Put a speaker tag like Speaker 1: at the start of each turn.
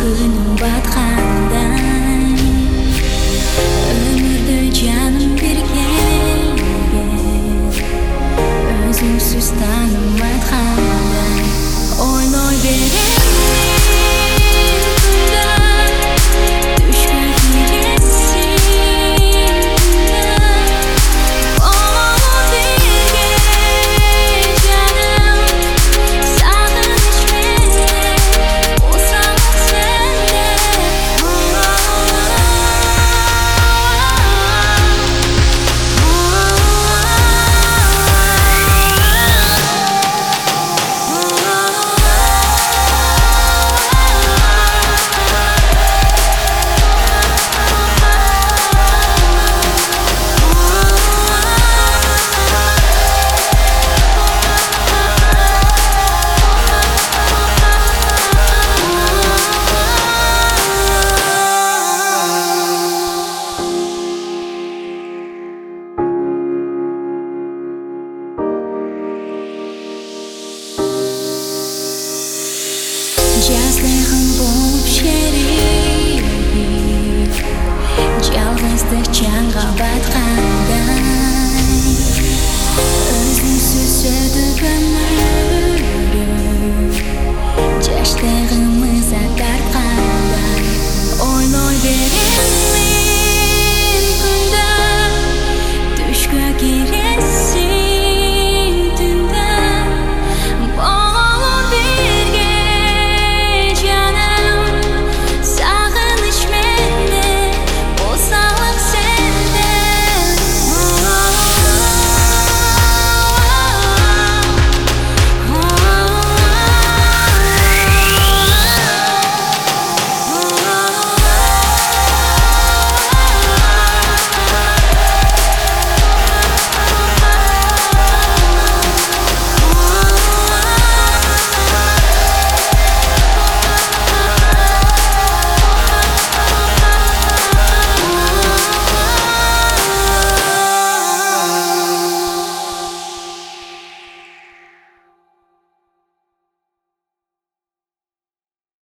Speaker 1: 可是你 счастлив.